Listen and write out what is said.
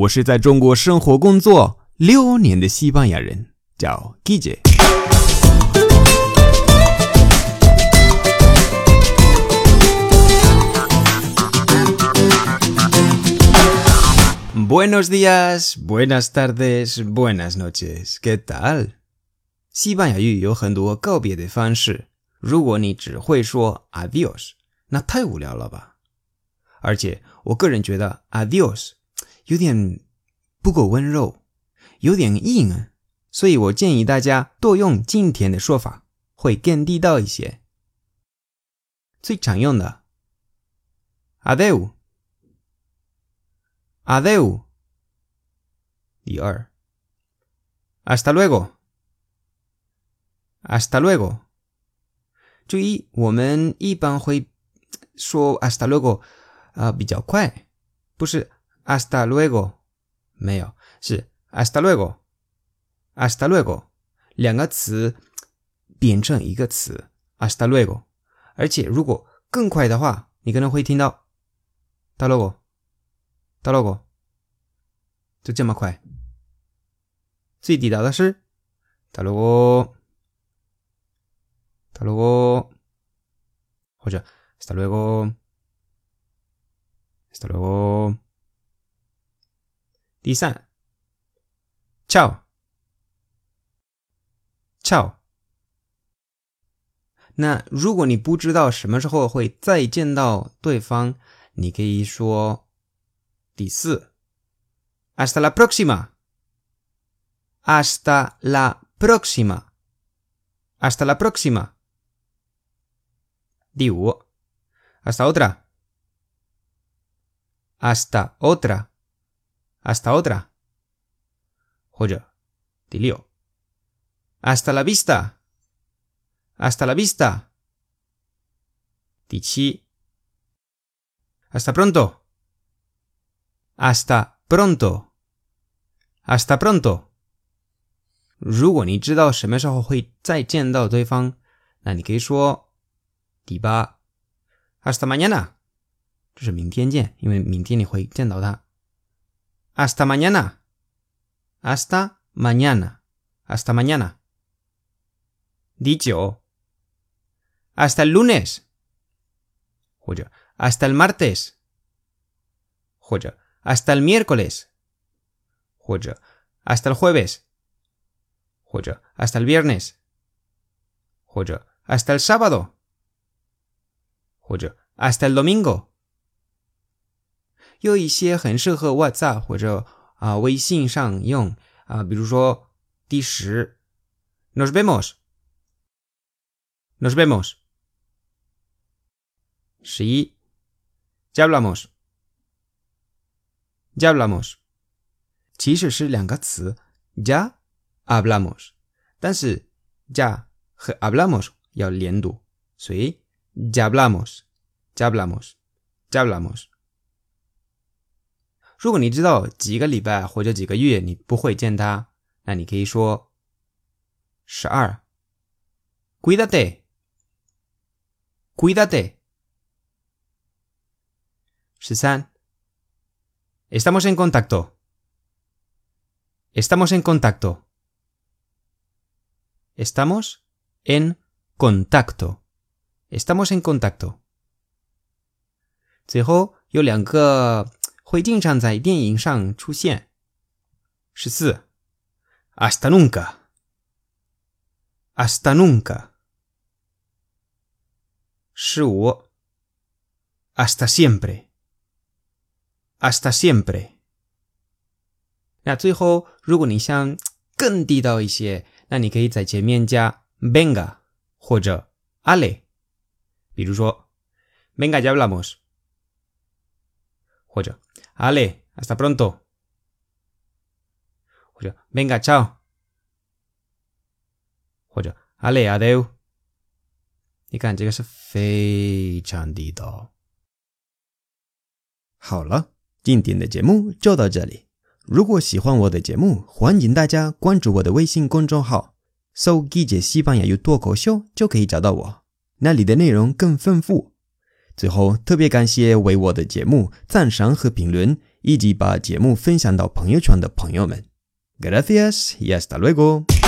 我是在中国生活工作六年的西班牙人，叫 Guille。Buenos días, buenas tardes, buenas noches. ¿Qué tal? 西班牙语有很多告别的方式，如果你只会说 adios，那太无聊了吧？而且我个人觉得 adios 有点不够温柔，有点硬，所以我建议大家多用今天的说法，会更地道一些。最常用的 adeu，adeu。第二，hasta luego，hasta luego。注意，我们一般会说 hasta luego 啊、比较快，不是 hasta luego，没有，是 hasta luego，hasta luego 两个词变成一个词 hasta luego，而且如果更快的话，你可能会听到 hasta luego，hasta luego，就这么快。最地道的是 hasta luego，hasta luego，或者 hasta luego。Hasta luego。第三，ciao，ciao。那如果你不知道什么时候会再见到对方，你可以说第四，hasta la próxima，hasta la próxima，hasta la próxima。第五，hasta otra。hasta otra, hasta otra. 或者第六，hasta la vista, hasta la vista. 第七，hasta pronto, hasta pronto, hasta pronto. 如果你知道什么时候会再见到对方，那你可以说第八，hasta mañana。就是明天见，因为明天你会见到他。 hasta mañana. Hasta mañana. Hasta mañana. Dicho. Hasta el lunes. Hasta el martes. Hasta el miércoles. Hasta el jueves. Hasta el viernes. Hasta el sábado. Hasta el domingo. 有一些很适合 WhatsApp 或者啊微信上用啊，比如说第十，Nos vemos，Nos vemos。十一，Ya hablamos，Ya hablamos。其实是两个词，Ya hablamos，但是 Ya 和 hablamos 要连读，所以 Ya hablamos，Ya hablamos，Ya hablamos。如果你知道几个礼拜或者几个月你不会见他，那你可以说十二，cuídate，cuídate。十三，estamos en contacto，estamos en contacto，estamos en contacto，estamos en contacto。最后有两个。 会经常在电影上出现。十四，hasta nunca，hasta nunca。十五，hasta siempre，hasta siempre。那最后，如果你想更地道一些，那你可以在前面加 venga 或者 ale。比如说，venga ya hablamos，或者。Ale, hasta pronto. 或者 Venga, chao. 或者 Ale, adeu. 你看这个是非常地道。好了，今天的节目就到这里。如果喜欢我的节目，欢迎大家关注我的微信公众号，搜“季节西班牙语脱口秀”就可以找到我，那里的内容更丰富。最后，特别感谢为我的节目赞赏和评论，以及把节目分享到朋友圈的朋友们。Gracias y hasta luego.